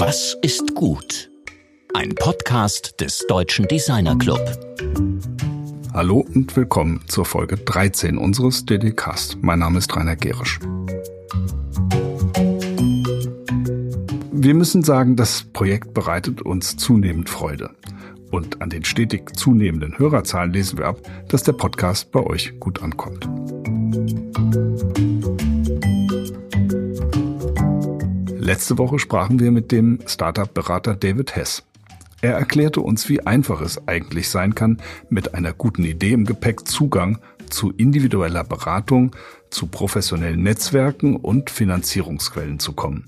Was ist gut? Ein Podcast des Deutschen Designer Club. Hallo und willkommen zur Folge 13 unseres DD-Cast. Mein Name ist Rainer Gerisch. Wir müssen sagen, das Projekt bereitet uns zunehmend Freude. Und an den stetig zunehmenden Hörerzahlen lesen wir ab, dass der Podcast bei euch gut ankommt. Letzte Woche sprachen wir mit dem Startup-Berater David Hess. Er erklärte uns, wie einfach es eigentlich sein kann, mit einer guten Idee im Gepäck Zugang zu individueller Beratung, zu professionellen Netzwerken und Finanzierungsquellen zu kommen.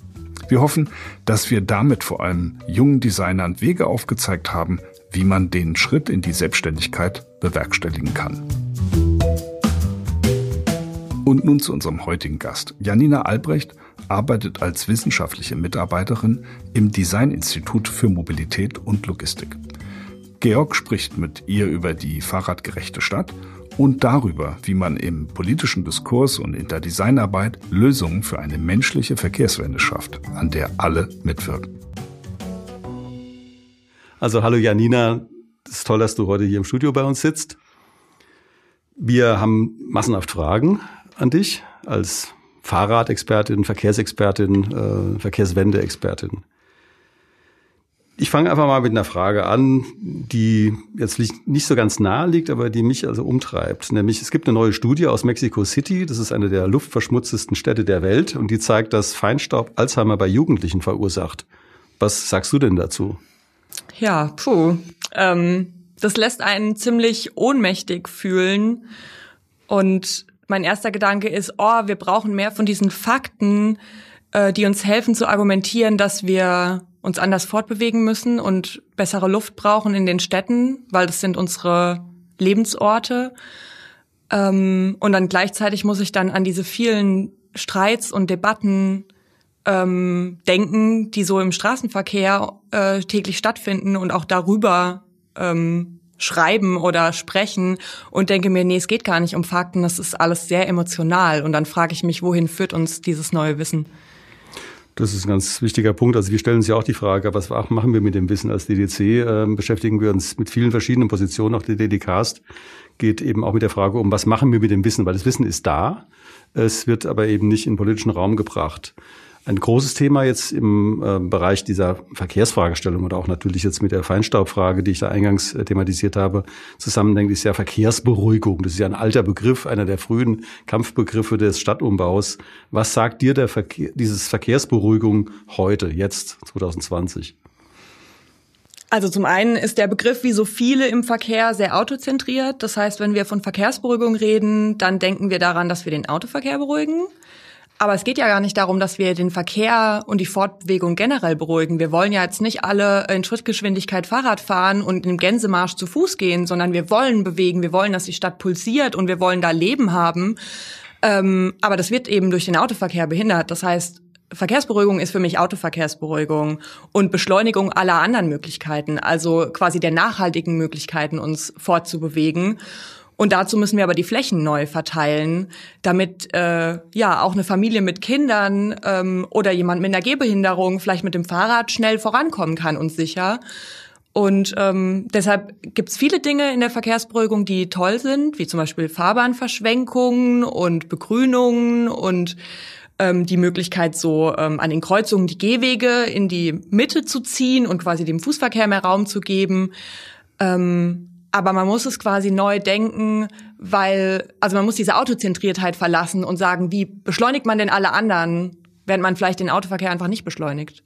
Wir hoffen, dass wir damit vor allem jungen Designern Wege aufgezeigt haben, wie man den Schritt in die Selbstständigkeit bewerkstelligen kann. Und nun zu unserem heutigen Gast. Janina Albrecht arbeitet als wissenschaftliche Mitarbeiterin im Designinstitut für Mobilität und Logistik. Georg spricht mit ihr über die fahrradgerechte Stadt und darüber, wie man im politischen Diskurs und in der Designarbeit Lösungen für eine menschliche Verkehrswende schafft, an der alle mitwirken. Also hallo Janina, es ist toll, dass du heute hier im Studio bei uns sitzt. Wir haben massenhaft Fragen an dich als Fahrradexpertin, Verkehrsexpertin, äh, Verkehrswendeexpertin. Ich fange einfach mal mit einer Frage an, die jetzt nicht so ganz nahe liegt, aber die mich also umtreibt. Nämlich, es gibt eine neue Studie aus Mexico City. Das ist eine der luftverschmutztesten Städte der Welt. Und die zeigt, dass Feinstaub Alzheimer bei Jugendlichen verursacht. Was sagst du denn dazu? Ja, puh. Ähm, das lässt einen ziemlich ohnmächtig fühlen. Und mein erster Gedanke ist, oh, wir brauchen mehr von diesen Fakten, äh, die uns helfen zu argumentieren, dass wir uns anders fortbewegen müssen und bessere Luft brauchen in den Städten, weil das sind unsere Lebensorte. Ähm, und dann gleichzeitig muss ich dann an diese vielen Streits und Debatten ähm, denken, die so im Straßenverkehr äh, täglich stattfinden und auch darüber ähm, schreiben oder sprechen und denke mir, nee, es geht gar nicht um Fakten, das ist alles sehr emotional. Und dann frage ich mich, wohin führt uns dieses neue Wissen? Das ist ein ganz wichtiger Punkt. Also wir stellen uns ja auch die Frage, was machen wir mit dem Wissen als DDC? Ähm, beschäftigen wir uns mit vielen verschiedenen Positionen. Auch der DDcast geht eben auch mit der Frage um, was machen wir mit dem Wissen? Weil das Wissen ist da. Es wird aber eben nicht in politischen Raum gebracht. Ein großes Thema jetzt im äh, Bereich dieser Verkehrsfragestellung oder auch natürlich jetzt mit der Feinstaubfrage, die ich da eingangs äh, thematisiert habe, zusammendenkt, ist ja Verkehrsberuhigung. Das ist ja ein alter Begriff, einer der frühen Kampfbegriffe des Stadtumbaus. Was sagt dir der Verkehr, dieses Verkehrsberuhigung heute, jetzt, 2020? Also zum einen ist der Begriff wie so viele im Verkehr sehr autozentriert. Das heißt, wenn wir von Verkehrsberuhigung reden, dann denken wir daran, dass wir den Autoverkehr beruhigen. Aber es geht ja gar nicht darum, dass wir den Verkehr und die Fortbewegung generell beruhigen. Wir wollen ja jetzt nicht alle in Schrittgeschwindigkeit Fahrrad fahren und im Gänsemarsch zu Fuß gehen, sondern wir wollen bewegen, wir wollen, dass die Stadt pulsiert und wir wollen da Leben haben. Ähm, aber das wird eben durch den Autoverkehr behindert. Das heißt, Verkehrsberuhigung ist für mich Autoverkehrsberuhigung und Beschleunigung aller anderen Möglichkeiten, also quasi der nachhaltigen Möglichkeiten, uns fortzubewegen. Und dazu müssen wir aber die Flächen neu verteilen, damit äh, ja auch eine Familie mit Kindern ähm, oder jemand mit einer Gehbehinderung vielleicht mit dem Fahrrad schnell vorankommen kann und sicher. Und ähm, deshalb gibt's viele Dinge in der Verkehrsberuhigung, die toll sind, wie zum Beispiel Fahrbahnverschwenkungen und Begrünungen und ähm, die Möglichkeit, so ähm, an den Kreuzungen die Gehwege in die Mitte zu ziehen und quasi dem Fußverkehr mehr Raum zu geben. Ähm, aber man muss es quasi neu denken, weil, also man muss diese Autozentriertheit verlassen und sagen, wie beschleunigt man denn alle anderen, wenn man vielleicht den Autoverkehr einfach nicht beschleunigt?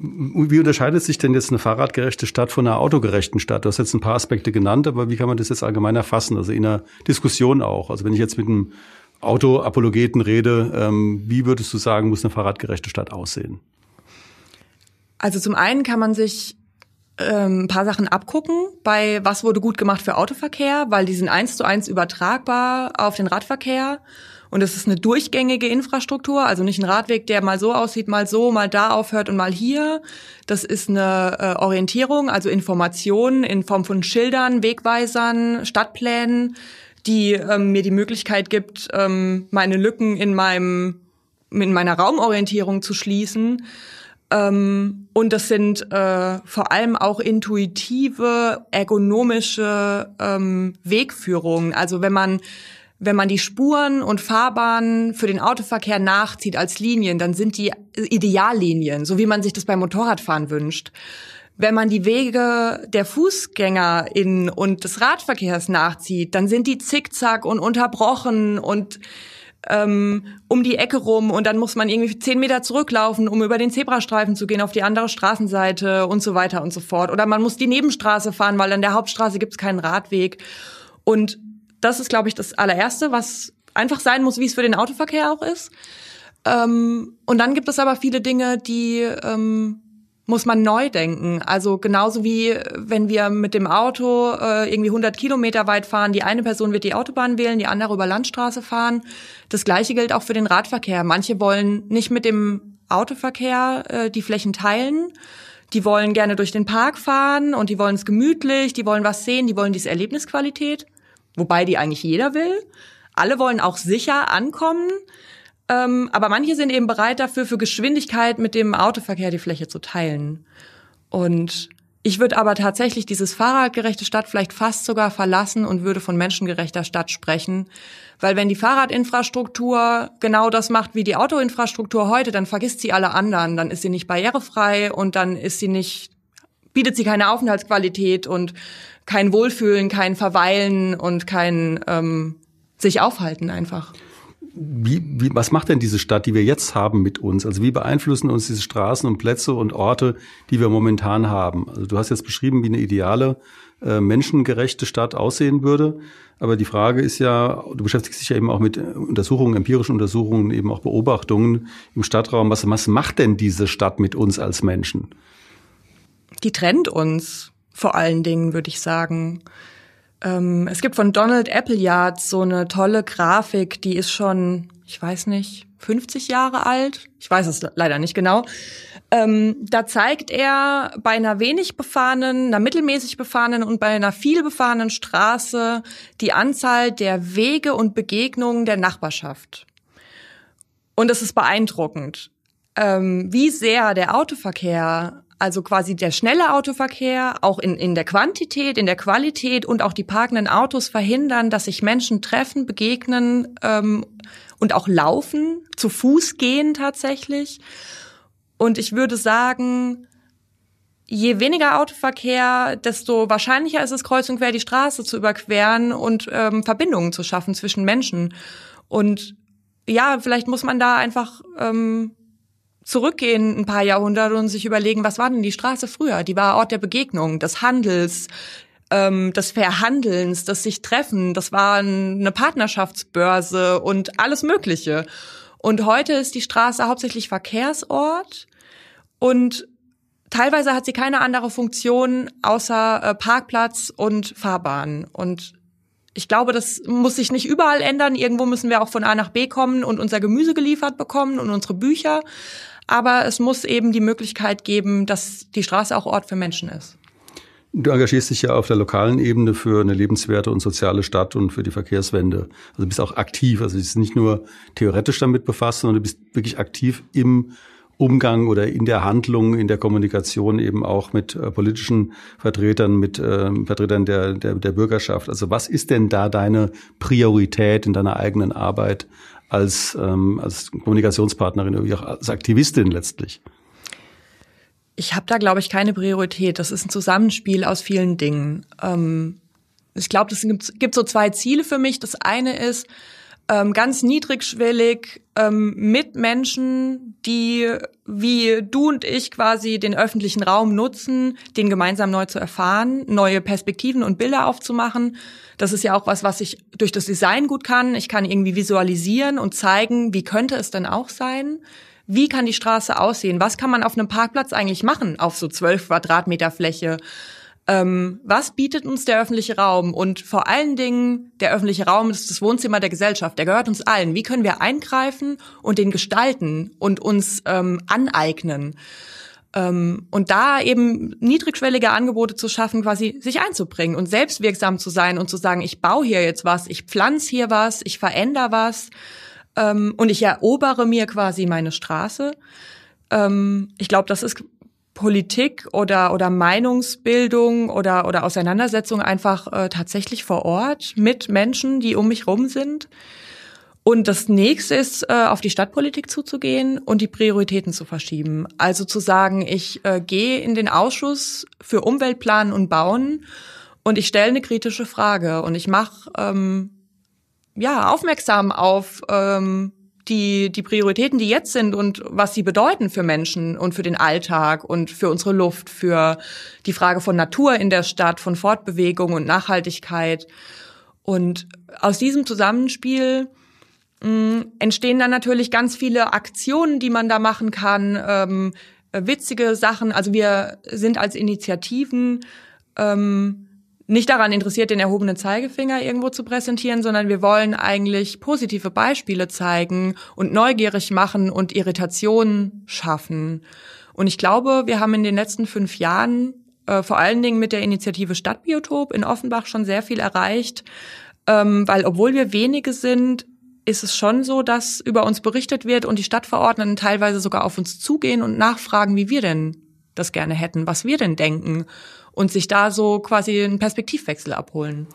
Wie unterscheidet sich denn jetzt eine fahrradgerechte Stadt von einer autogerechten Stadt? Du hast jetzt ein paar Aspekte genannt, aber wie kann man das jetzt allgemein erfassen? Also in einer Diskussion auch. Also wenn ich jetzt mit einem Autoapologeten rede, ähm, wie würdest du sagen, muss eine fahrradgerechte Stadt aussehen? Also zum einen kann man sich ähm, ein paar Sachen abgucken bei was wurde gut gemacht für Autoverkehr, weil die sind eins zu eins übertragbar auf den Radverkehr. Und es ist eine durchgängige Infrastruktur, also nicht ein Radweg, der mal so aussieht, mal so, mal da aufhört und mal hier. Das ist eine äh, Orientierung, also Informationen in Form von Schildern, Wegweisern, Stadtplänen, die ähm, mir die Möglichkeit gibt, ähm, meine Lücken in meinem in meiner Raumorientierung zu schließen Ähm, und das sind äh, vor allem auch intuitive, ergonomische ähm, Wegführungen. Also wenn man wenn man die Spuren und Fahrbahnen für den Autoverkehr nachzieht als Linien, dann sind die Ideallinien, so wie man sich das beim Motorradfahren wünscht. Wenn man die Wege der FußgängerInnen und des Radverkehrs nachzieht, dann sind die zickzack und unterbrochen und ähm, um die Ecke rum und dann muss man irgendwie zehn Meter zurücklaufen, um über den Zebrastreifen zu gehen auf die andere Straßenseite und so weiter und so fort. Oder man muss die Nebenstraße fahren, weil an der Hauptstraße gibt es keinen Radweg. Und das ist, glaube ich, das allererste, was einfach sein muss, wie es für den Autoverkehr auch ist. Ähm, und dann gibt es aber viele Dinge, die ähm, muss man neu denken. Also genauso wie wenn wir mit dem Auto äh, irgendwie 100 Kilometer weit fahren, die eine Person wird die Autobahn wählen, die andere über Landstraße fahren. Das Gleiche gilt auch für den Radverkehr. Manche wollen nicht mit dem Autoverkehr äh, die Flächen teilen. Die wollen gerne durch den Park fahren und die wollen es gemütlich, die wollen was sehen, die wollen diese Erlebnisqualität, wobei die eigentlich jeder will. Alle wollen auch sicher ankommen. Ähm, aber manche sind eben bereit dafür, für Geschwindigkeit mit dem Autoverkehr die Fläche zu teilen. Und ich würde aber tatsächlich dieses fahrradgerechte Stadt vielleicht fast sogar verlassen und würde von menschengerechter Stadt sprechen. Weil wenn die Fahrradinfrastruktur genau das macht wie die Autoinfrastruktur heute, dann vergisst sie alle anderen. Dann ist sie nicht barrierefrei und dann ist sie nicht, bietet sie keine Aufenthaltsqualität und kein Wohlfühlen, kein Verweilen und kein ähm, sich aufhalten einfach. Wie, wie, was macht denn diese Stadt, die wir jetzt haben mit uns? Also wie beeinflussen uns diese Straßen und Plätze und Orte, die wir momentan haben? Also du hast jetzt beschrieben, wie eine ideale, äh, menschengerechte Stadt aussehen würde. Aber die Frage ist ja, du beschäftigst dich ja eben auch mit Untersuchungen, empirischen Untersuchungen, eben auch Beobachtungen im Stadtraum. Was, was macht denn diese Stadt mit uns als Menschen? Die trennt uns vor allen Dingen, würde ich sagen. Ähm, es gibt von Donald Appleyard so eine tolle Grafik, die ist schon, ich weiß nicht, 50 Jahre alt. Ich weiß es leider nicht genau. Ähm, da zeigt er bei einer wenig befahrenen, einer mittelmäßig befahrenen und bei einer viel befahrenen Straße die Anzahl der Wege und Begegnungen der Nachbarschaft. Und es ist beeindruckend, ähm, wie sehr der Autoverkehr also quasi der schnelle Autoverkehr, auch in, in der Quantität, in der Qualität und auch die parkenden Autos verhindern, dass sich Menschen treffen, begegnen ähm, und auch laufen, zu Fuß gehen tatsächlich. Und ich würde sagen, je weniger Autoverkehr, desto wahrscheinlicher ist es, kreuz und quer die Straße zu überqueren und ähm, Verbindungen zu schaffen zwischen Menschen. Und ja, vielleicht muss man da einfach ähm, zurückgehen ein paar Jahrhunderte und sich überlegen, was war denn die Straße früher? Die war Ort der Begegnung, des Handels, ähm, des Verhandelns, des sich treffen. Das war eine Partnerschaftsbörse und alles Mögliche. Und heute ist die Straße hauptsächlich Verkehrsort und teilweise hat sie keine andere Funktion außer äh, Parkplatz und Fahrbahn. Und ich glaube, das muss sich nicht überall ändern. Irgendwo müssen wir auch von A nach B kommen und unser Gemüse geliefert bekommen und unsere Bücher. Aber es muss eben die Möglichkeit geben, dass die Straße auch Ort für Menschen ist. Du engagierst dich ja auf der lokalen Ebene für eine lebenswerte und soziale Stadt und für die Verkehrswende. Also bist auch aktiv. Also bist nicht nur theoretisch damit befasst, sondern du bist wirklich aktiv im Umgang oder in der Handlung, in der Kommunikation eben auch mit äh, politischen Vertretern, mit äh, Vertretern der, der, der Bürgerschaft. Also was ist denn da deine Priorität in deiner eigenen Arbeit als, ähm, als Kommunikationspartnerin oder wie auch als Aktivistin letztlich? Ich habe da, glaube ich, keine Priorität. Das ist ein Zusammenspiel aus vielen Dingen. Ähm, ich glaube, es gibt, gibt so zwei Ziele für mich. Das eine ist, ähm, ganz niedrigschwellig ähm, mit Menschen, die wie du und ich quasi den öffentlichen Raum nutzen, den gemeinsam neu zu erfahren, neue Perspektiven und Bilder aufzumachen. Das ist ja auch was, was ich durch das Design gut kann. Ich kann irgendwie visualisieren und zeigen, wie könnte es denn auch sein? Wie kann die Straße aussehen? Was kann man auf einem Parkplatz eigentlich machen auf so zwölf Quadratmeter Fläche? Ähm, was bietet uns der öffentliche Raum? Und vor allen Dingen, der öffentliche Raum ist das Wohnzimmer der Gesellschaft, der gehört uns allen. Wie können wir eingreifen und den gestalten und uns ähm, aneignen? Ähm, und da eben niedrigschwellige Angebote zu schaffen, quasi sich einzubringen und selbstwirksam zu sein und zu sagen, ich baue hier jetzt was, ich pflanze hier was, ich verändere was ähm, und ich erobere mir quasi meine Straße. Ähm, ich glaube, das ist Politik oder oder Meinungsbildung oder oder Auseinandersetzung einfach äh, tatsächlich vor Ort mit Menschen, die um mich rum sind. Und das nächste ist, äh, auf die Stadtpolitik zuzugehen und die Prioritäten zu verschieben. Also zu sagen, ich äh, gehe in den Ausschuss für Umweltplanen und Bauen und ich stelle eine kritische Frage und ich mache ähm, ja aufmerksam auf ähm, die, die Prioritäten, die jetzt sind und was sie bedeuten für Menschen und für den Alltag und für unsere Luft, für die Frage von Natur in der Stadt, von Fortbewegung und Nachhaltigkeit. Und aus diesem Zusammenspiel mh, mm, entstehen dann natürlich ganz viele Aktionen, die man da machen kann, ähm, witzige Sachen. Also wir sind als Initiativen ähm, nicht daran interessiert, den erhobenen Zeigefinger irgendwo zu präsentieren, sondern wir wollen eigentlich positive Beispiele zeigen und neugierig machen und Irritationen schaffen. Und ich glaube, wir haben in den letzten fünf Jahren äh, vor allen Dingen mit der Initiative Stadtbiotop in Offenbach schon sehr viel erreicht, ähm, weil obwohl wir wenige sind, ist es schon so, dass über uns berichtet wird und die Stadtverordneten teilweise sogar auf uns zugehen und nachfragen, wie wir denn das gerne hätten, was wir denn denken und sich da so quasi einen Perspektivwechsel abholen.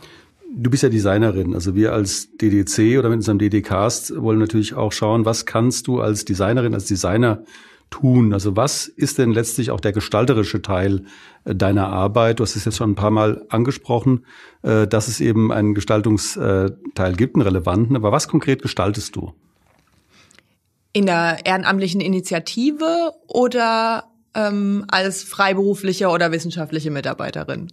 Du bist ja Designerin. Also wir als DDC oder mit unserem DDcast wollen natürlich auch schauen, was kannst du als Designerin, als Designer tun? Also was ist denn letztlich auch der gestalterische Teil äh, deiner Arbeit? Du hast es jetzt schon ein paar Mal angesprochen, äh, dass es eben einen Gestaltungsteil gibt, einen relevanten. Aber was konkret gestaltest du? In der ehrenamtlichen Initiative oder ähm, als freiberufliche oder wissenschaftliche Mitarbeiterin?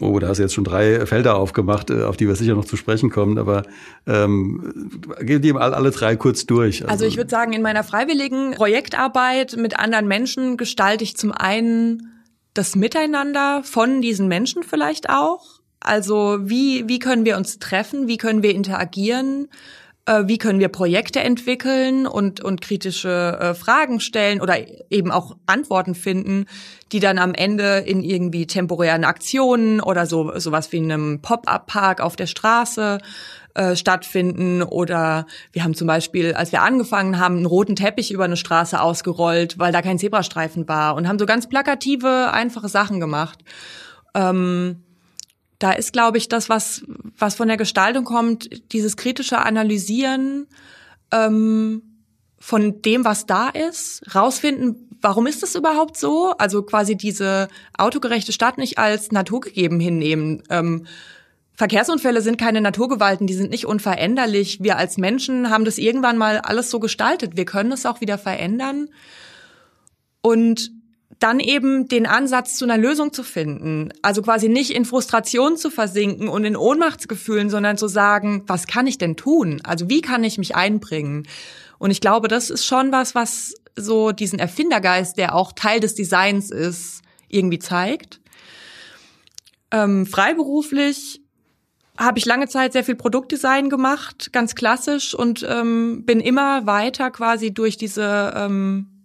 Oh, da hast du jetzt schon drei Felder aufgemacht, äh, auf die wir sicher noch zu sprechen kommen, aber ähm, gehen die mal alle drei kurz durch. Also, also ich würde sagen, in meiner freiwilligen Projektarbeit mit anderen Menschen gestalte ich zum einen das Miteinander von diesen Menschen vielleicht auch. Also wie, wie können wir uns treffen, wie können wir interagieren, wie können wir Projekte entwickeln und, und kritische äh, Fragen stellen oder eben auch Antworten finden, die dann am Ende in irgendwie temporären Aktionen oder so sowas wie einem Pop-up-Park auf der Straße äh, stattfinden oder wir haben zum Beispiel, als wir angefangen haben, einen roten Teppich über eine Straße ausgerollt, weil da kein Zebrastreifen war und haben so ganz plakative, einfache Sachen gemacht. Ähm, da ist, glaube ich, das, was, was von der Gestaltung kommt, dieses kritische Analysieren ähm, von dem, was da ist, rausfinden, warum ist das überhaupt so? Also quasi diese autogerechte Stadt nicht als naturgegeben hinnehmen. Ähm, Verkehrsunfälle sind keine Naturgewalten, die sind nicht unveränderlich. Wir als Menschen haben das irgendwann mal alles so gestaltet. Wir können es auch wieder verändern. Und dann eben den Ansatz zu einer Lösung zu finden. Also quasi nicht in Frustration zu versinken und in Ohnmachtsgefühlen, sondern zu sagen, was kann ich denn tun? Also wie kann ich mich einbringen? Und ich glaube, das ist schon was, was so diesen Erfindergeist, der auch Teil des Designs ist, irgendwie zeigt. Ähm, freiberuflich habe ich lange Zeit sehr viel Produktdesign gemacht, ganz klassisch und ähm, bin immer weiter quasi durch diese ähm,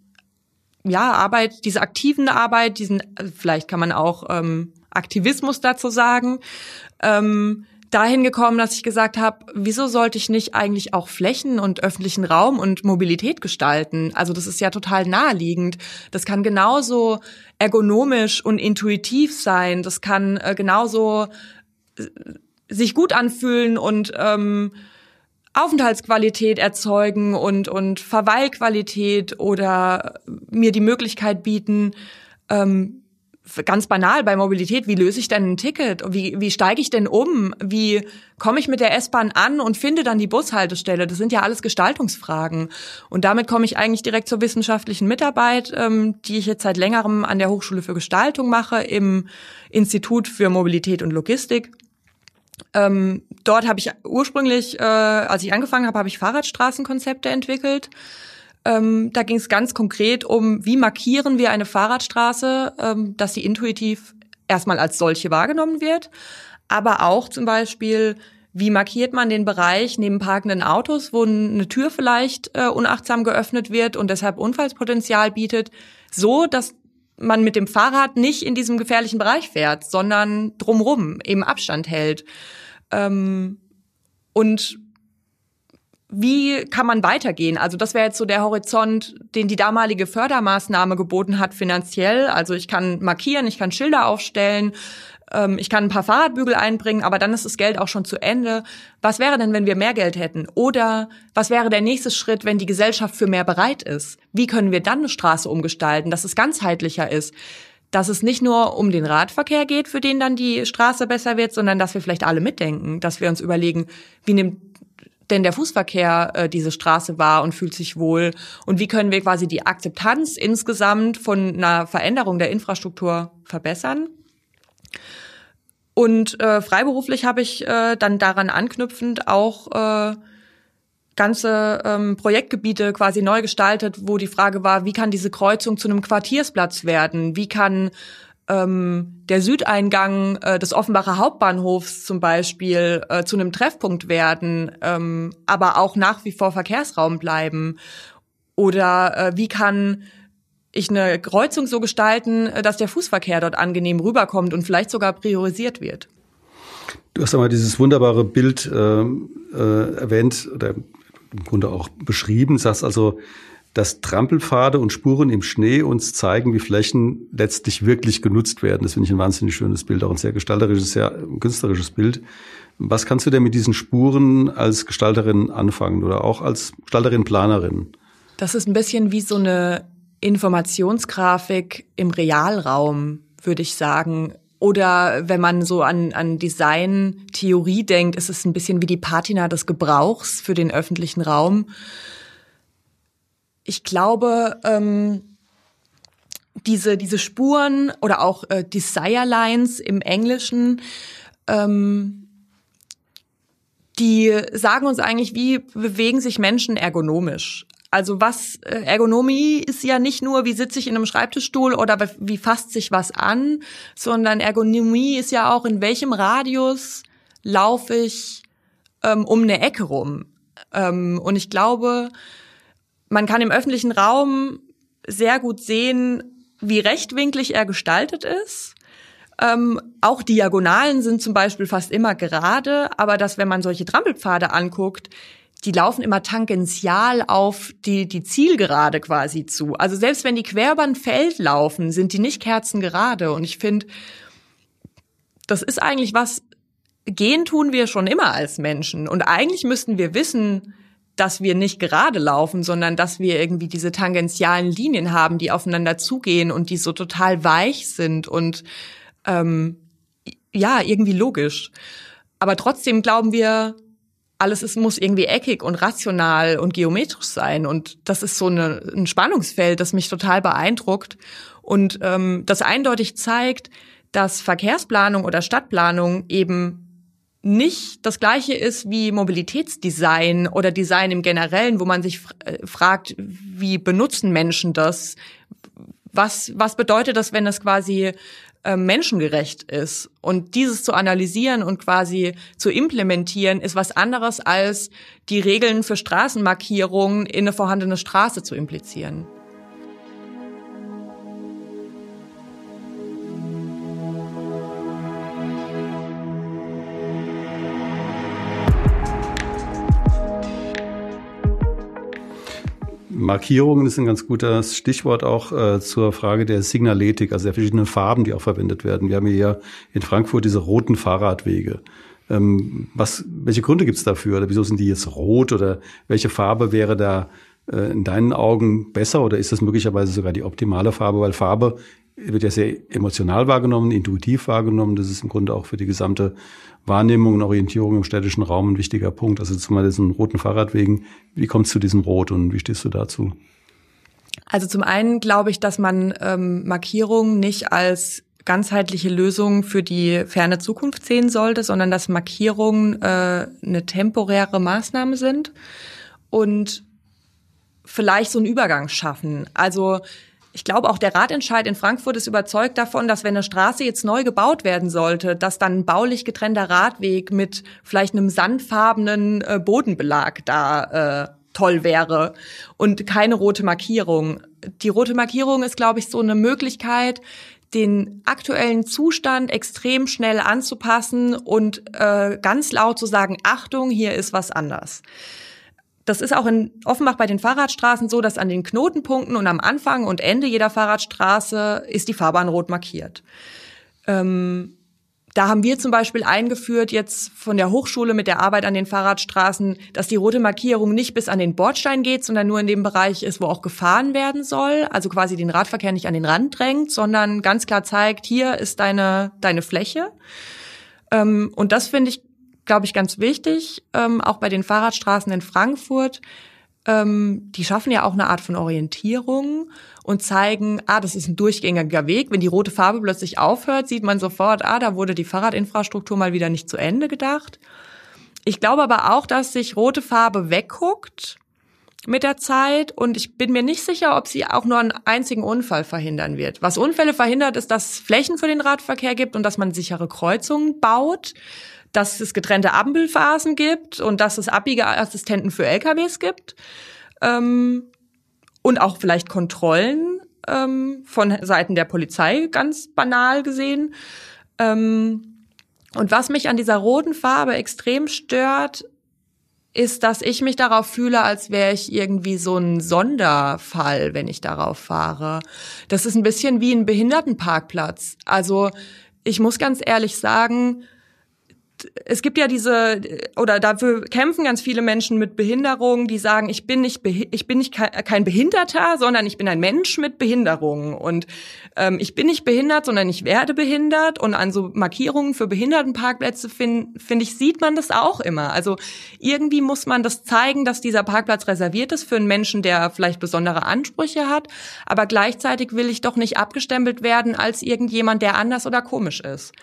ja, Arbeit, diese aktiven Arbeit, diesen, vielleicht kann man auch ähm, Aktivismus dazu sagen, ähm, dahin gekommen, dass ich gesagt habe, wieso sollte ich nicht eigentlich auch Flächen und öffentlichen Raum und Mobilität gestalten? Also das ist ja total naheliegend. Das kann genauso ergonomisch und intuitiv sein. Das kann äh, genauso äh, sich gut anfühlen und ähm, Aufenthaltsqualität erzeugen und, und Verweilqualität oder mir die Möglichkeit bieten, ähm, ganz banal bei Mobilität, wie löse ich denn ein Ticket? Wie, wie steige ich denn um? Wie komme ich mit der S-Bahn an und finde dann die Bushaltestelle? Das sind ja alles Gestaltungsfragen. Und damit komme ich eigentlich direkt zur wissenschaftlichen Mitarbeit, ähm, die ich jetzt seit längerem an der Hochschule für Gestaltung mache, im Institut für Mobilität und Logistik. Ähm, dort habe ich ursprünglich, äh, als ich angefangen habe, habe ich Fahrradstraßenkonzepte entwickelt. Ähm, da ging es ganz konkret um, wie markieren wir eine Fahrradstraße, ähm, dass sie intuitiv erstmal als solche wahrgenommen wird, aber auch zum Beispiel, wie markiert man den Bereich neben parkenden Autos, wo eine Tür vielleicht äh, unachtsam geöffnet wird und deshalb Unfallspotenzial bietet, so dass man mit dem Fahrrad nicht in diesem gefährlichen Bereich fährt, sondern drumrum eben Abstand hält. Ähm, und wie kann man weitergehen? Also das wäre jetzt so der Horizont, den die damalige Fördermaßnahme geboten hat finanziell. Also ich kann markieren, ich kann Schilder aufstellen, ähm, ich kann ein paar Fahrradbügel einbringen, aber dann ist das Geld auch schon zu Ende. Was wäre denn, wenn wir mehr Geld hätten? Oder was wäre der nächste Schritt, wenn die Gesellschaft für mehr bereit ist? Wie können wir dann eine Straße umgestalten, dass es ganzheitlicher ist? Dass es nicht nur um den Radverkehr geht, für den dann die Straße besser wird, sondern dass wir vielleicht alle mitdenken, dass wir uns überlegen, wie nimmt denn der Fußverkehr äh, diese Straße wahr und fühlt sich wohl? Und wie können wir quasi die Akzeptanz insgesamt von einer Veränderung der Infrastruktur verbessern? Und äh, freiberuflich habe ich äh, dann daran anknüpfend auch äh, ganze ähm, Projektgebiete quasi neu gestaltet, wo die Frage war, wie kann diese Kreuzung zu einem Quartiersplatz werden? Wie kann ähm, der Südeingang äh, des Offenbacher Hauptbahnhofs zum Beispiel äh, zu einem Treffpunkt werden, ähm, aber auch nach wie vor Verkehrsraum bleiben? Oder äh, wie kann ich eine Kreuzung so gestalten, dass der Fußverkehr dort angenehm rüberkommt und vielleicht sogar priorisiert wird. Du hast einmal dieses wunderbare Bild äh, äh, erwähnt oder im Grunde auch beschrieben, sagst also, dass Trampelpfade und Spuren im Schnee uns zeigen, wie Flächen letztlich wirklich genutzt werden. Das finde ich ein wahnsinnig schönes Bild, auch ein sehr gestalterisches, sehr künstlerisches Bild. Was kannst du denn mit diesen Spuren als Gestalterin anfangen oder auch als Gestalterin, Planerin? Das ist ein bisschen wie so eine Informationsgrafik im Realraum, würde ich sagen. Oder wenn man so an, an Design-Theorie denkt, ist es ein bisschen wie die Patina des Gebrauchs für den öffentlichen Raum. Ich glaube, ähm, diese, diese Spuren oder auch äh, Desire Lines im Englischen, ähm, die sagen uns eigentlich, wie bewegen sich Menschen ergonomisch. Also was äh, Ergonomie ist ja nicht nur, wie sitze ich in einem Schreibtischstuhl oder wie fasst sich was an, sondern Ergonomie ist ja auch, in welchem Radius laufe ich ähm, um eine Ecke rum. Ähm, und ich glaube, man kann im öffentlichen Raum sehr gut sehen, wie rechtwinklig er gestaltet ist. Ähm, auch Diagonalen sind zum Beispiel fast immer gerade, aber dass, wenn man solche Trampelpfade anguckt, die laufen immer tangential auf die, die Zielgerade quasi zu. Also selbst wenn die quer über ein Feld laufen, sind die nicht kerzengerade. Und ich finde, das ist eigentlich was, gehen tun wir schon immer als Menschen. Und eigentlich müssten wir wissen, dass wir nicht gerade laufen, sondern dass wir irgendwie diese tangentialen Linien haben, die aufeinander zugehen und die so total weich sind und ähm, ja, irgendwie logisch. Aber trotzdem glauben wir, alles ist, muss irgendwie eckig und rational und geometrisch sein. Und das ist so eine, ein Spannungsfeld, das mich total beeindruckt und ähm, das eindeutig zeigt, dass Verkehrsplanung oder Stadtplanung eben nicht das gleiche ist wie Mobilitätsdesign oder Design im Generellen, wo man sich äh, fragt, wie benutzen Menschen das? Was, was bedeutet das, wenn es quasi äh, menschengerecht ist. Und dieses zu analysieren und quasi zu implementieren, ist was anderes als die Regeln für Straßenmarkierungen in eine vorhandene Straße zu implizieren. Markierungen ist ein ganz gutes Stichwort auch äh, zur Frage der Signaletik, also der verschiedenen Farben, die auch verwendet werden. Wir haben hier in Frankfurt diese roten Fahrradwege. Ähm, was, welche Gründe gibt es dafür? Oder wieso sind die jetzt rot? Oder welche Farbe wäre da äh, in deinen Augen besser? Oder ist das möglicherweise sogar die optimale Farbe? Weil Farbe wird ja sehr emotional wahrgenommen, intuitiv wahrgenommen. Das ist im Grunde auch für die gesamte Wahrnehmung und Orientierung im städtischen Raum ein wichtiger Punkt. Also zum Beispiel diesen roten Fahrradwegen. Wie kommst du zu diesem Rot und wie stehst du dazu? Also zum einen glaube ich, dass man ähm, Markierungen nicht als ganzheitliche Lösung für die ferne Zukunft sehen sollte, sondern dass Markierungen äh, eine temporäre Maßnahme sind und vielleicht so einen Übergang schaffen. Also ich glaube, auch der Ratentscheid in Frankfurt ist überzeugt davon, dass wenn eine Straße jetzt neu gebaut werden sollte, dass dann ein baulich getrennter Radweg mit vielleicht einem sandfarbenen äh, Bodenbelag da äh, toll wäre und keine rote Markierung. Die rote Markierung ist, glaube ich, so eine Möglichkeit, den aktuellen Zustand extrem schnell anzupassen und äh, ganz laut zu sagen, Achtung, hier ist was anders. Das ist auch in Offenbach bei den Fahrradstraßen so, dass an den Knotenpunkten und am Anfang und Ende jeder Fahrradstraße ist die Fahrbahn rot markiert. Ähm, da haben wir zum Beispiel eingeführt jetzt von der Hochschule mit der Arbeit an den Fahrradstraßen, dass die rote Markierung nicht bis an den Bordstein geht, sondern nur in dem Bereich ist, wo auch gefahren werden soll. Also quasi den Radverkehr nicht an den Rand drängt, sondern ganz klar zeigt, hier ist deine, deine Fläche. Ähm, und das finde ich, glaube ich, ganz wichtig, ähm, auch bei den Fahrradstraßen in Frankfurt. Ähm, die schaffen ja auch eine Art von Orientierung und zeigen, ah, das ist ein durchgängiger Weg. Wenn die rote Farbe plötzlich aufhört, sieht man sofort, ah, da wurde die Fahrradinfrastruktur mal wieder nicht zu Ende gedacht. Ich glaube aber auch, dass sich rote Farbe wegguckt mit der Zeit und ich bin mir nicht sicher, ob sie auch nur einen einzigen Unfall verhindern wird. Was Unfälle verhindert, ist, dass es Flächen für den Radverkehr gibt und dass man sichere Kreuzungen baut, dass es getrennte Ampelphasen gibt und dass es Abbiegeassistenten für LKWs gibt. Ähm, und auch vielleicht Kontrollen ähm, von Seiten der Polizei, ganz banal gesehen. Ähm, und was mich an dieser roten Farbe extrem stört, ist, dass ich mich darauf fühle, als wäre ich irgendwie so ein Sonderfall, wenn ich darauf fahre. Das ist ein bisschen wie ein Behindertenparkplatz. Also ich muss ganz ehrlich sagen, es gibt ja diese oder dafür kämpfen ganz viele Menschen mit Behinderungen, die sagen, ich bin nicht ich bin nicht kein Behinderter, sondern ich bin ein Mensch mit Behinderungen und ähm, ich bin nicht behindert, sondern ich werde behindert und an so Markierungen für Behindertenparkplätze finde find ich sieht man das auch immer. Also irgendwie muss man das zeigen, dass dieser Parkplatz reserviert ist für einen Menschen, der vielleicht besondere Ansprüche hat, aber gleichzeitig will ich doch nicht abgestempelt werden als irgendjemand, der anders oder komisch ist.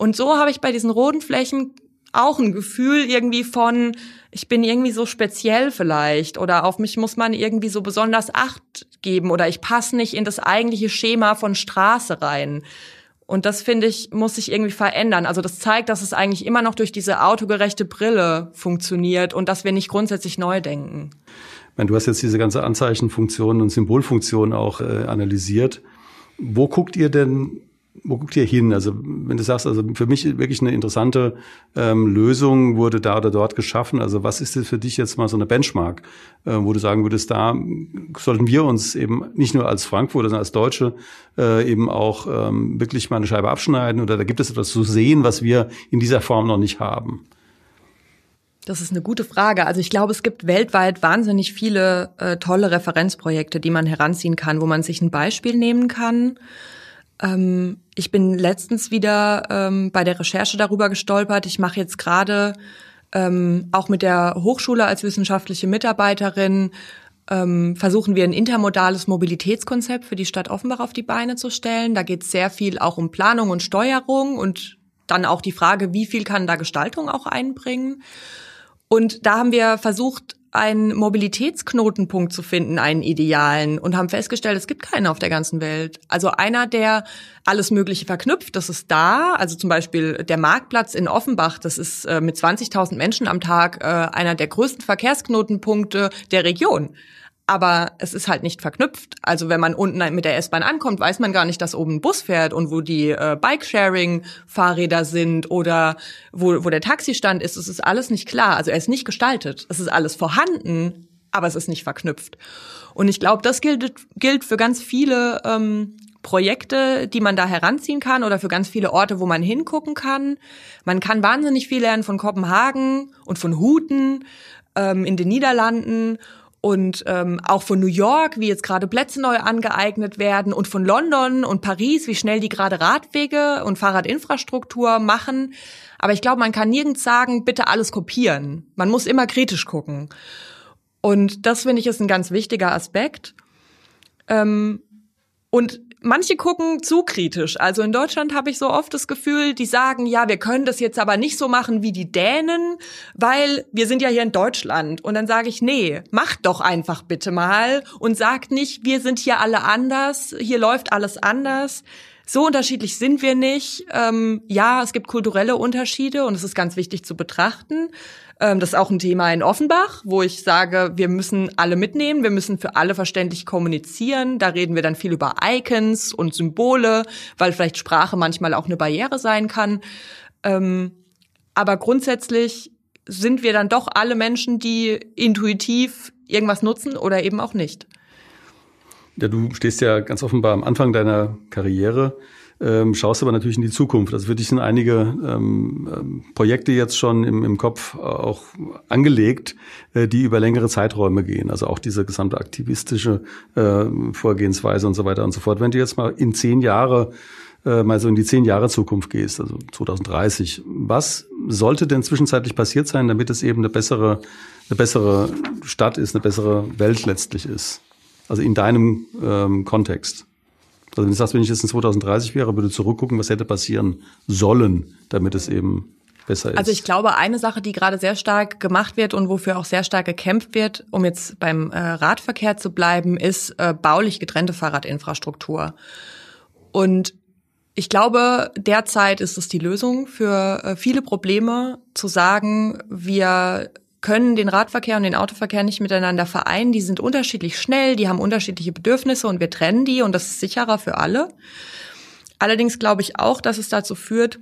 Und so habe ich bei diesen roten Flächen auch ein Gefühl irgendwie von, ich bin irgendwie so speziell vielleicht oder auf mich muss man irgendwie so besonders Acht geben oder ich passe nicht in das eigentliche Schema von Straße rein. Und das finde ich, muss sich irgendwie verändern. Also das zeigt, dass es eigentlich immer noch durch diese autogerechte Brille funktioniert und dass wir nicht grundsätzlich neu denken. Meine, du hast jetzt diese ganze Anzeichenfunktion und Symbolfunktion auch äh, analysiert. Wo guckt ihr denn wo guckt ihr hin? Also wenn du sagst, also für mich wirklich eine interessante ähm, Lösung wurde da oder dort geschaffen. Also was ist das für dich jetzt mal so eine Benchmark, äh, wo du sagen würdest, da sollten wir uns eben nicht nur als Frankfurter, sondern als Deutsche äh, eben auch ähm, wirklich mal eine Scheibe abschneiden oder da gibt es etwas zu sehen, was wir in dieser Form noch nicht haben? Das ist eine gute Frage. Also ich glaube, es gibt weltweit wahnsinnig viele äh, tolle Referenzprojekte, die man heranziehen kann, wo man sich ein Beispiel nehmen kann. Ähm, ich bin letztens wieder ähm, bei der Recherche darüber gestolpert. Ich mache jetzt gerade ähm, auch mit der Hochschule als wissenschaftliche Mitarbeiterin ähm, versuchen wir ein intermodales Mobilitätskonzept für die Stadt Offenbach auf die Beine zu stellen. Da geht es sehr viel auch um Planung und Steuerung und dann auch die Frage, wie viel kann da Gestaltung auch einbringen. Und da haben wir versucht, einen Mobilitätsknotenpunkt zu finden, einen idealen, und haben festgestellt, es gibt keinen auf der ganzen Welt. Also einer, der alles Mögliche verknüpft, das ist da. Also zum Beispiel der Marktplatz in Offenbach, das ist äh, mit 20.000 Menschen am Tag äh, einer der größten Verkehrsknotenpunkte der Region aber es ist halt nicht verknüpft. Also wenn man unten mit der S-Bahn ankommt, weiß man gar nicht, dass oben ein Bus fährt und wo die äh, Bike-Sharing-Fahrräder sind oder wo, wo der Taxistand ist. Es ist alles nicht klar. Also er ist nicht gestaltet. Es ist alles vorhanden, aber es ist nicht verknüpft. Und ich glaube, das gilt, gilt für ganz viele ähm, Projekte, die man da heranziehen kann oder für ganz viele Orte, wo man hingucken kann. Man kann wahnsinnig viel lernen von Kopenhagen und von Huten ähm, in den Niederlanden und ähm, auch von New York, wie jetzt gerade Plätze neu angeeignet werden und von London und Paris, wie schnell die gerade Radwege und Fahrradinfrastruktur machen. Aber ich glaube, man kann nirgends sagen, bitte alles kopieren. Man muss immer kritisch gucken. Und das finde ich ist ein ganz wichtiger Aspekt. Ähm, und manche gucken zu kritisch. Also in Deutschland habe ich so oft das Gefühl, die sagen, ja, wir können das jetzt aber nicht so machen wie die Dänen, weil wir sind ja hier in Deutschland. Und dann sage ich, nee, macht doch einfach bitte mal und sagt nicht, wir sind hier alle anders, hier läuft alles anders. So unterschiedlich sind wir nicht. Ähm, ja, es gibt kulturelle Unterschiede und es ist ganz wichtig zu betrachten. Ähm, das ist auch ein Thema in Offenbach, wo ich sage, wir müssen alle mitnehmen, wir müssen für alle verständlich kommunizieren. Da reden wir dann viel über Icons und Symbole, weil vielleicht Sprache manchmal auch eine Barriere sein kann. Ähm, aber grundsätzlich sind wir dann doch alle Menschen, die intuitiv irgendwas nutzen oder eben auch nicht. Ja, du stehst ja ganz offenbar am Anfang deiner Karriere, ähm, schaust aber natürlich in die Zukunft. Also für dich sind einige ähm, ähm Projekte jetzt schon im, im Kopf auch angelegt, äh, die über längere Zeiträume gehen. Also auch diese gesamte aktivistische äh, Vorgehensweise und so weiter und so fort. Wenn du jetzt mal in zehn Jahre äh, mal so in die zehn Jahre Zukunft gehst, also 2030, was sollte denn zwischenzeitlich passiert sein, damit es eben eine bessere, eine bessere Stadt ist, eine bessere Welt letztlich ist? Also in deinem ähm, Kontext. Also wenn du sagst, wenn ich jetzt in 2030 wäre, würde zurückgucken, was hätte passieren sollen, damit es eben besser ist. Also ich glaube, eine Sache, die gerade sehr stark gemacht wird und wofür auch sehr stark gekämpft wird, um jetzt beim äh, Radverkehr zu bleiben, ist äh, baulich getrennte Fahrradinfrastruktur. Und ich glaube, derzeit ist es die Lösung für äh, viele Probleme, zu sagen, wir können den Radverkehr und den Autoverkehr nicht miteinander vereinen. Die sind unterschiedlich schnell, die haben unterschiedliche Bedürfnisse und wir trennen die und das ist sicherer für alle. Allerdings glaube ich auch, dass es dazu führt,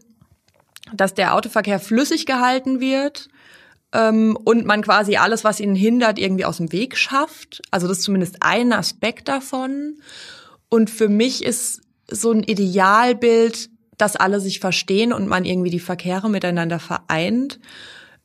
dass der Autoverkehr flüssig gehalten wird ähm, und man quasi alles, was ihn hindert, irgendwie aus dem Weg schafft. Also das ist zumindest ein Aspekt davon. Und für mich ist so ein Idealbild, dass alle sich verstehen und man irgendwie die Verkehre miteinander vereint.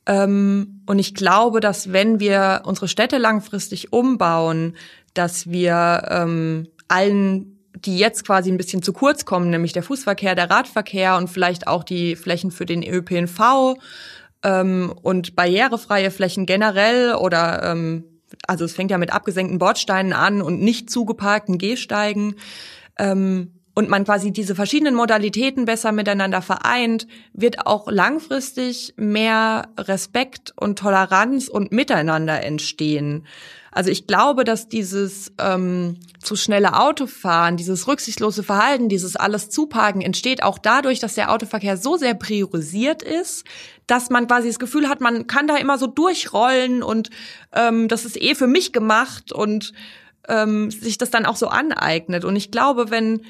Ähm, und ich glaube, dass wenn wir unsere Städte langfristig umbauen, dass wir ähm, allen, die jetzt quasi ein bisschen zu kurz kommen, nämlich der Fußverkehr, der Radverkehr und vielleicht auch die Flächen für den ÖPNV ähm, und barrierefreie Flächen generell oder ähm, also es fängt ja mit abgesenkten Bordsteinen an und nicht zugeparkten Gehsteigen. Ähm, und man quasi diese verschiedenen Modalitäten besser miteinander vereint, wird auch langfristig mehr Respekt und Toleranz und Miteinander entstehen. Also ich glaube, dass dieses ähm, zu schnelle Autofahren, dieses rücksichtslose Verhalten, dieses alles Zuparken entsteht auch dadurch, dass der Autoverkehr so sehr priorisiert ist, dass man quasi das Gefühl hat, man kann da immer so durchrollen und ähm, das ist eh für mich gemacht und ähm, sich das dann auch so aneignet. Und ich glaube, wenn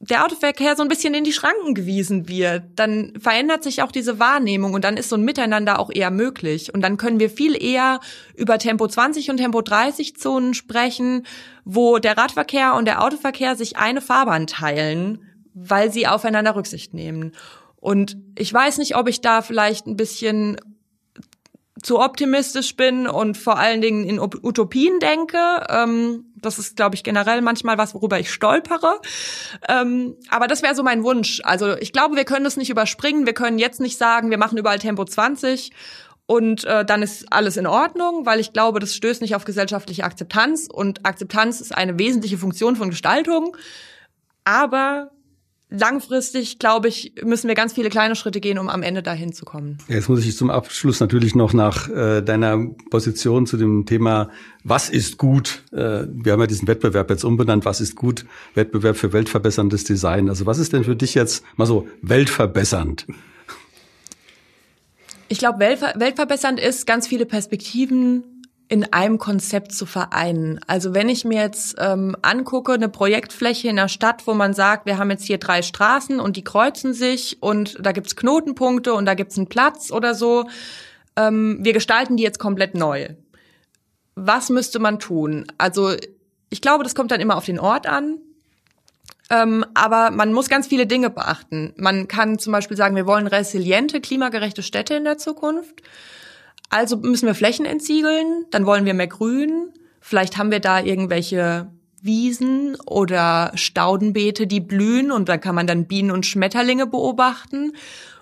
der Autoverkehr so ein bisschen in die Schranken gewiesen wird, dann verändert sich auch diese Wahrnehmung und dann ist so ein Miteinander auch eher möglich. Und dann können wir viel eher über Tempo 20 und Tempo 30 Zonen sprechen, wo der Radverkehr und der Autoverkehr sich eine Fahrbahn teilen, weil sie aufeinander Rücksicht nehmen. Und ich weiß nicht, ob ich da vielleicht ein bisschen zu optimistisch bin und vor allen Dingen in Utopien denke. Ähm, das ist, glaube ich, generell manchmal was, worüber ich stolpere. Ähm, aber das wäre so mein Wunsch. Also ich glaube, wir können das nicht überspringen. Wir können jetzt nicht sagen, wir machen überall Tempo 20 und äh, dann ist alles in Ordnung, weil ich glaube, das stößt nicht auf gesellschaftliche Akzeptanz und Akzeptanz ist eine wesentliche Funktion von Gestaltung. Aber langfristig, glaube ich, müssen wir ganz viele kleine Schritte gehen, um am Ende dahin zu kommen. Jetzt muss ich zum Abschluss natürlich noch nach äh, deiner Position zu dem Thema, was ist gut? Äh, wir haben ja diesen Wettbewerb jetzt umbenannt, was ist gut? Wettbewerb für weltverbesserndes Design. Also was ist denn für dich jetzt mal so weltverbessernd? Ich glaube, weltverbessernd ist ganz viele Perspektiven in einem Konzept zu vereinen. Also wenn ich mir jetzt ähm, angucke, eine Projektfläche in der Stadt, wo man sagt, wir haben jetzt hier drei Straßen und die kreuzen sich und da gibt's Knotenpunkte und da gibt's einen Platz oder so, ähm, wir gestalten die jetzt komplett neu. Was müsste man tun? Also ich glaube, das kommt dann immer auf den Ort an. Ähm, aber man muss ganz viele Dinge beachten. Man kann zum Beispiel sagen, wir wollen resiliente, klimagerechte Städte in der Zukunft. Also müssen wir Flächen entsiegeln, dann wollen wir mehr Grün. Vielleicht haben wir da irgendwelche Wiesen oder Staudenbeete, die blühen und da kann man dann Bienen und Schmetterlinge beobachten.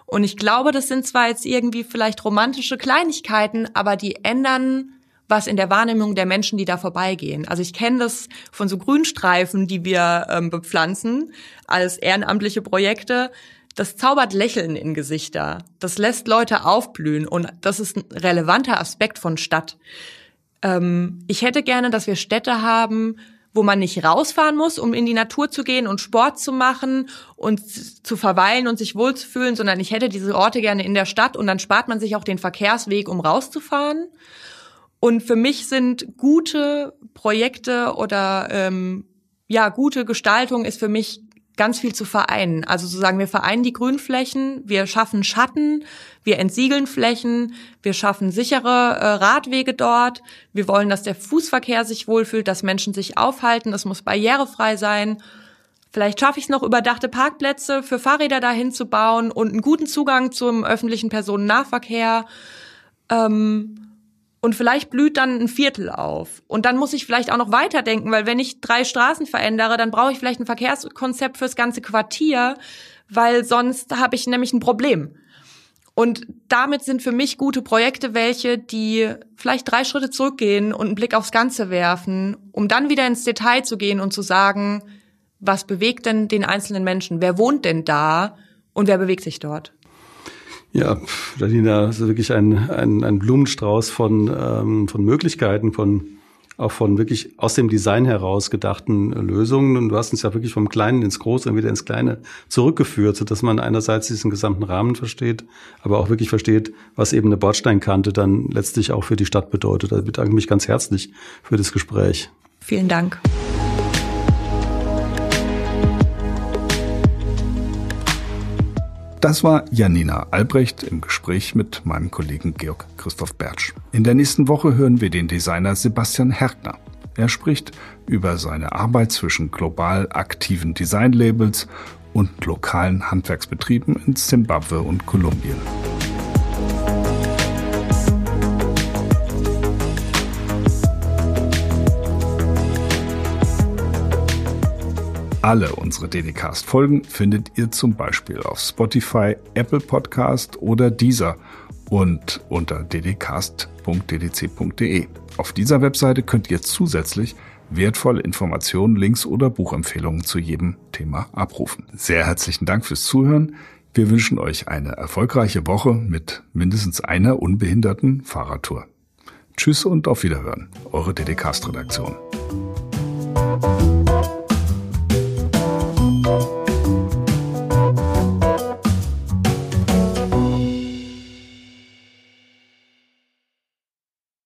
Und ich glaube, das sind zwar jetzt irgendwie vielleicht romantische Kleinigkeiten, aber die ändern was in der Wahrnehmung der Menschen, die da vorbeigehen. Also ich kenne das von so Grünstreifen, die wir ähm, bepflanzen als ehrenamtliche Projekte das zaubert Lächeln in Gesichter. Das lässt Leute aufblühen und das ist ein relevanter Aspekt von Stadt. Ähm, ich hätte gerne, dass wir Städte haben, wo man nicht rausfahren muss, um in die Natur zu gehen und Sport zu machen und zu verweilen und sich wohlzufühlen, sondern ich hätte diese Orte gerne in der Stadt und dann spart man sich auch den Verkehrsweg, um rauszufahren. Und für mich sind gute Projekte oder ähm, ja gute Gestaltung ist für mich ganz viel zu vereinen. Also zu sagen, wir vereinen die Grünflächen, wir schaffen Schatten, wir entsiegeln Flächen, wir schaffen sichere äh, Radwege dort, wir wollen, dass der Fußverkehr sich wohlfühlt, dass Menschen sich aufhalten, es muss barrierefrei sein. Vielleicht schaffe ich es noch, überdachte Parkplätze für Fahrräder dahin zu bauen und einen guten Zugang zum öffentlichen Personennahverkehr. Ähm, und vielleicht blüht dann ein Viertel auf. Und dann muss ich vielleicht auch noch weiterdenken, weil wenn ich drei Straßen verändere, dann brauche ich vielleicht ein Verkehrskonzept fürs ganze Quartier, weil sonst habe ich nämlich ein Problem. Und damit sind für mich gute Projekte welche, die vielleicht drei Schritte zurückgehen und einen Blick aufs Ganze werfen, um dann wieder ins Detail zu gehen und zu sagen, was bewegt denn den einzelnen Menschen? Wer wohnt denn da und wer bewegt sich dort? Ja, Janina, ist wirklich ein, ein, ein Blumenstrauß von, ähm, von Möglichkeiten, von auch von wirklich aus dem Design heraus gedachten Lösungen. Und du hast uns ja wirklich vom Kleinen ins Große und wieder ins Kleine zurückgeführt, sodass man einerseits diesen gesamten Rahmen versteht, aber auch wirklich versteht, was eben eine Bordsteinkante dann letztlich auch für die Stadt bedeutet. Also ich bedanke mich ganz herzlich für das Gespräch. Vielen Dank. Das war Janina Albrecht im Gespräch mit meinem Kollegen Georg Christoph Bertsch. In der nächsten Woche hören wir den Designer Sebastian Herkner. Er spricht über seine Arbeit zwischen global aktiven Designlabels und lokalen Handwerksbetrieben in Zimbabwe und Kolumbien. Alle unsere DDcast-Folgen findet ihr zum Beispiel auf Spotify, Apple Podcast oder Deezer und unter ddcast.ddc.de. Auf dieser Webseite könnt ihr zusätzlich wertvolle Informationen, Links oder Buchempfehlungen zu jedem Thema abrufen. Sehr herzlichen Dank fürs Zuhören. Wir wünschen euch eine erfolgreiche Woche mit mindestens einer unbehinderten Fahrradtour. Tschüss und auf Wiederhören. Eure DDcast-Redaktion.